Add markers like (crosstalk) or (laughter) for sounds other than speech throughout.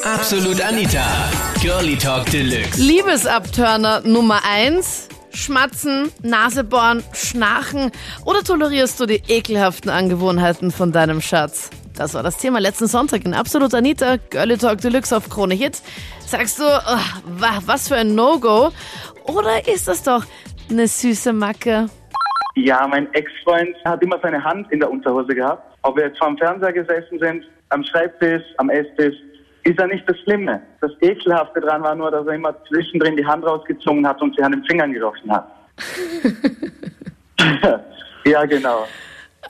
Absolut Anita. Girlie Talk Deluxe. Liebesabturner Nummer 1. Schmatzen, Nasebohren, Schnarchen oder tolerierst du die ekelhaften Angewohnheiten von deinem Schatz? Das war das Thema letzten Sonntag in Absolut Anita, Girlie Talk Deluxe auf Krone Hit. Sagst du, oh, was für ein No-Go? Oder ist das doch eine süße Macke? Ja, mein Ex-Freund hat immer seine Hand in der Unterhose gehabt. Ob wir jetzt vor dem Fernseher gesessen sind, am Schreibtisch, am Esstisch, ist ja nicht das Schlimme. Das Ekelhafte dran war nur, dass er immer zwischendrin die Hand rausgezogen hat und sie an den Fingern gerochen hat. (laughs) ja, genau.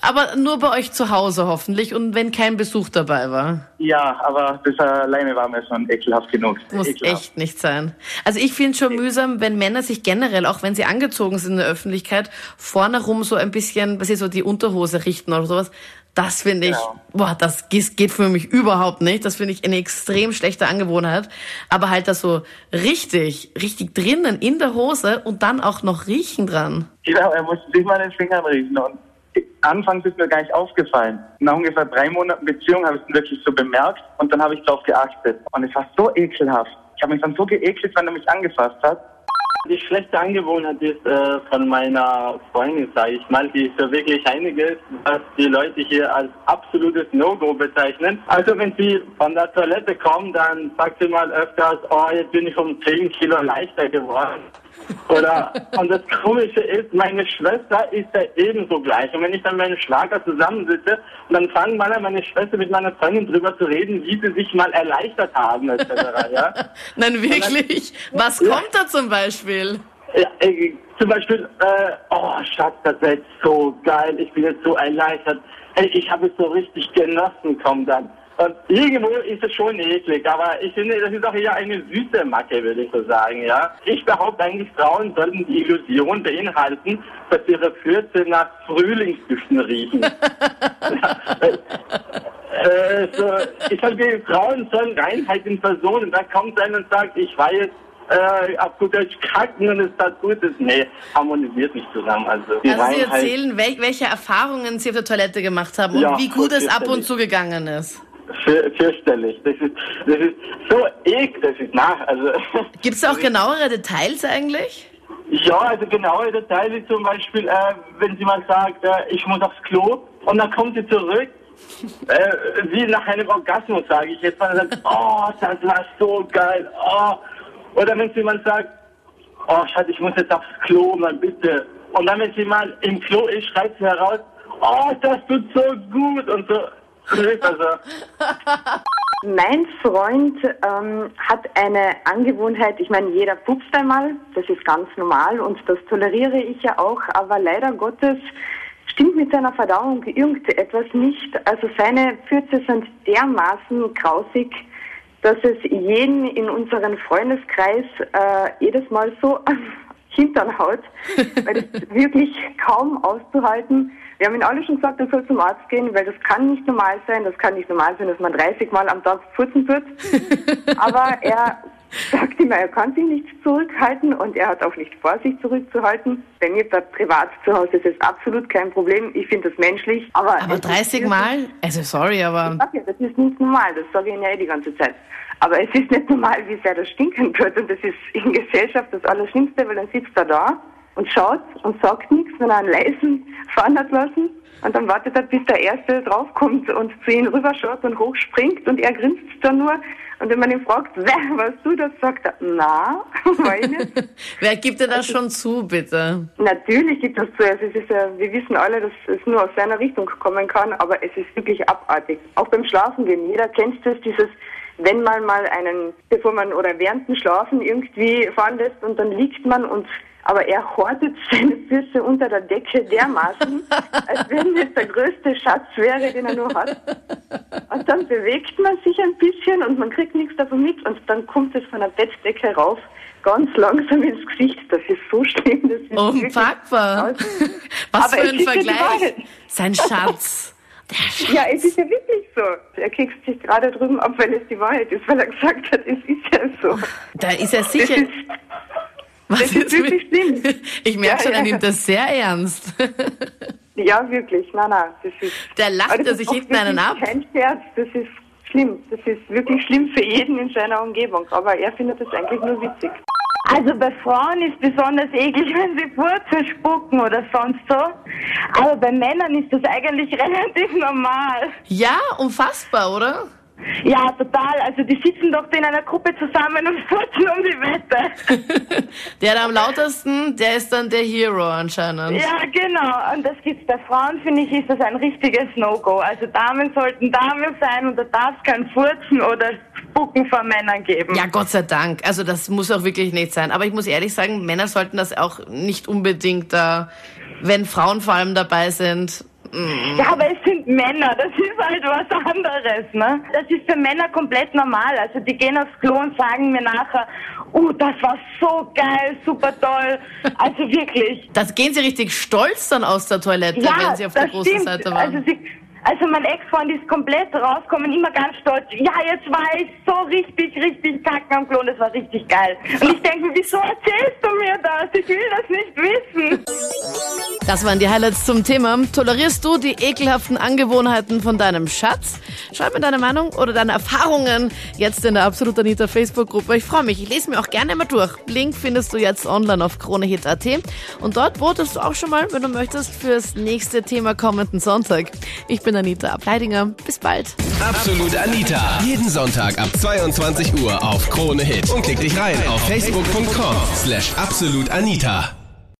Aber nur bei euch zu Hause hoffentlich und wenn kein Besuch dabei war. Ja, aber das alleine war mir schon ekelhaft genug. Muss ekelhaft. echt nicht sein. Also ich finde schon mühsam, wenn Männer sich generell, auch wenn sie angezogen sind in der Öffentlichkeit, vorne rum so ein bisschen, was sie so die Unterhose richten oder sowas. Das finde ich, Genau. boah, das geht für mich überhaupt nicht. Das finde ich eine extrem schlechte Angewohnheit. Aber halt das so richtig, richtig drinnen in der Hose und dann auch noch riechen dran. Genau, er musste sich mal den Fingern riechen und anfangs ist mir gar nicht aufgefallen. Nach ungefähr drei Monaten Beziehung habe ich es wirklich so bemerkt und dann habe ich darauf geachtet. Und es war so ekelhaft. Ich habe mich dann so geekelt, wenn er mich angefasst hat. Die schlechte Angewohnheit ist äh, von meiner Freundin, sage ich mal, die so wirklich einiges, was die Leute hier als absolutes No-Go bezeichnen. Also wenn sie von der Toilette kommen, dann sagt sie mal öfters, oh, jetzt bin ich um 10 Kilo leichter geworden. Oder, und das Komische ist, meine Schwester ist ja ebenso gleich. Und wenn ich dann mit meinem Schwager zusammensitze, und dann fangen mal an, meine Schwester mit meiner Freundin drüber zu reden, wie sie sich mal erleichtert haben, etc., ja. (laughs) Nein, wirklich. Was kommt da zum Beispiel? Ja, äh, zum Beispiel, äh, oh Schatz, das jetzt so geil, ich bin jetzt so erleichtert. Hey, ich habe es so richtig genossen, kommt dann. Und irgendwo ist es schon eklig, aber ich finde, das ist auch eher eine süße Macke, würde ich so sagen, ja. Ich behaupte eigentlich, Frauen sollten die Illusion beinhalten, dass ihre Fürze nach Frühlingsdüften riechen. (laughs) äh, so, ich sage, Frauen sollen Reinheit in Person und da kommt einer und sagt, ich war jetzt äh, auf gut Deutsch kacken und es tat Gutes. Nee, harmonisiert nicht zusammen. Also, Also Sie Reinheit- erzählen, wel welche Erfahrungen Sie auf der Toilette gemacht haben und Ja, wie gut es ab und zu gegangen ist. Für, fürchterlich. Das ist, das ist so ek, das ist nach. Also, (laughs) Gibt es auch genauere Details eigentlich? ja, also genaue Details wie zum Beispiel, äh, wenn sie mal sagt, äh, ich muss aufs Klo und dann kommt sie zurück, äh, wie nach einem Orgasmus, sage ich jetzt mal, sagt, (laughs) oh, das war so geil, oh. Oder wenn sie mal sagt, oh, Schatz, ich muss jetzt aufs Klo, mal bitte. Und dann, wenn sie mal im Klo ist, schreit sie heraus, oh, das tut so gut und so. Also, (laughs) Mein Freund ähm, hat eine Angewohnheit, ich meine, jeder pupst einmal, das ist ganz normal und das toleriere ich ja auch, aber leider Gottes stimmt mit seiner Verdauung irgendetwas nicht. Also seine Fürze sind dermaßen grausig, dass es jeden in unserem Freundeskreis äh, jedes Mal so Hintern haut, weil das (laughs) wirklich kaum auszuhalten. Wir haben ihn alle schon gesagt, er soll zum Arzt gehen, weil das kann nicht normal sein. Das kann nicht normal sein, dass man 30 Mal am Tag furzen tut. (laughs) Aber er sagt immer, er kann sich nicht zurückhalten und er hat auch nicht vor, sich zurückzuhalten. Bei mir privat zu Hause ist es absolut kein Problem. Ich finde das menschlich. Aber, Aber es ist 30 wirklich- Mal? Also sorry, aber ja, das ist nicht normal, das sage ich Ihnen ja eh die ganze Zeit. Aber es ist nicht normal, wie sehr das stinken tut. Und das ist in Gesellschaft das Allerschlimmste, weil dann sitzt er da und schaut und sagt nichts, wenn er einen leisen fahren hat lassen. Und dann wartet er, bis der Erste draufkommt und zu ihm rüberschaut und hochspringt und er grinst dann nur. Und wenn man ihn fragt, (laughs) wer warst du das, sagt er, na, war ich nicht. wer gibt dir das schon zu, bitte? Natürlich gibt es zu. Also es ist ja, wir wissen alle, dass es nur aus seiner Richtung kommen kann, aber es ist wirklich abartig. Auch beim Schlafengehen. Jeder kennt das, dieses, wenn man mal einen, bevor man oder während dem Schlafen irgendwie fahren lässt und dann liegt man und aber er hortet seine Füße unter der Decke dermaßen, als wenn es der größte Schatz wäre, den er nur hat. Und dann bewegt man sich ein bisschen und man kriegt nichts davon mit und dann kommt es von der Bettdecke rauf, ganz langsam ins Gesicht. Das ist so schlimm. Das ist Unpackbar. Was Aber für ein Vergleich. Sein Schatz. (laughs) Ja, es ist ja wirklich so. Er kriegt sich gerade drüben ab, weil es die Wahrheit ist, weil er gesagt hat, es ist ja so. Da ist er sicher. Was das ist wirklich schlimm. (laughs) Ich merke Ja, schon, er nimmt das sehr ernst. (laughs) ja, wirklich. Nein, nein, das ist. Der lacht er sich hinten einen ab. Kein Scherz, das ist schlimm. Das ist wirklich schlimm für jeden in seiner Umgebung. Aber er findet das eigentlich nur witzig. Also bei Frauen ist besonders eklig, (laughs) wenn sie Furzen spucken oder sonst so. Aber bei Männern ist das eigentlich relativ normal. Ja, unfassbar, oder? Ja, total. Also die sitzen doch in einer Gruppe zusammen und (laughs) furzen um die Wette. (laughs) der da am lautesten, der ist dann der Hero anscheinend. Ja, genau. Und das gibt's bei Frauen, finde ich, ist das ein richtiges No-Go. Also Damen sollten Damen sein und da darf es kein Furzen oder Spucken von Männern geben. Ja, Gott sei Dank. Also das muss auch wirklich nicht sein. Aber ich muss ehrlich sagen, Männer sollten das auch nicht unbedingt da, wenn Frauen vor allem dabei sind, ja, aber es sind Männer, das ist halt was anderes, ne? Das ist für Männer komplett normal. Also die gehen aufs Klo und sagen mir nachher, uh, das war so geil, super toll. Also wirklich. Das gehen sie richtig stolz dann aus der Toilette, ja, wenn sie auf der großen stimmt. Seite waren. Also sie, also mein Ex-Freund ist komplett rausgekommen, immer ganz stolz. Ja, jetzt war ich so richtig, richtig kacken am Klo und das war richtig geil. Und ich denke mir, wieso erzählst du mir das? Ich will das nicht wissen. Das waren die Highlights zum Thema. Tolerierst du die ekelhaften Angewohnheiten von deinem Schatz? Schreib mir deine Meinung oder deine Erfahrungen jetzt in der Absolut Anita Facebook-Gruppe. Ich freue mich. Ich lese mir auch gerne mal durch. Link findest du jetzt online auf kronehit.at. Und dort votest du auch schon mal, wenn du möchtest, fürs nächste Thema kommenden Sonntag. Ich bin Anita Ableidinger. Bis bald. Absolut Anita. Jeden Sonntag ab 22 Uhr auf Krone Hit. Und klick dich rein auf facebook.com slash absolutanita.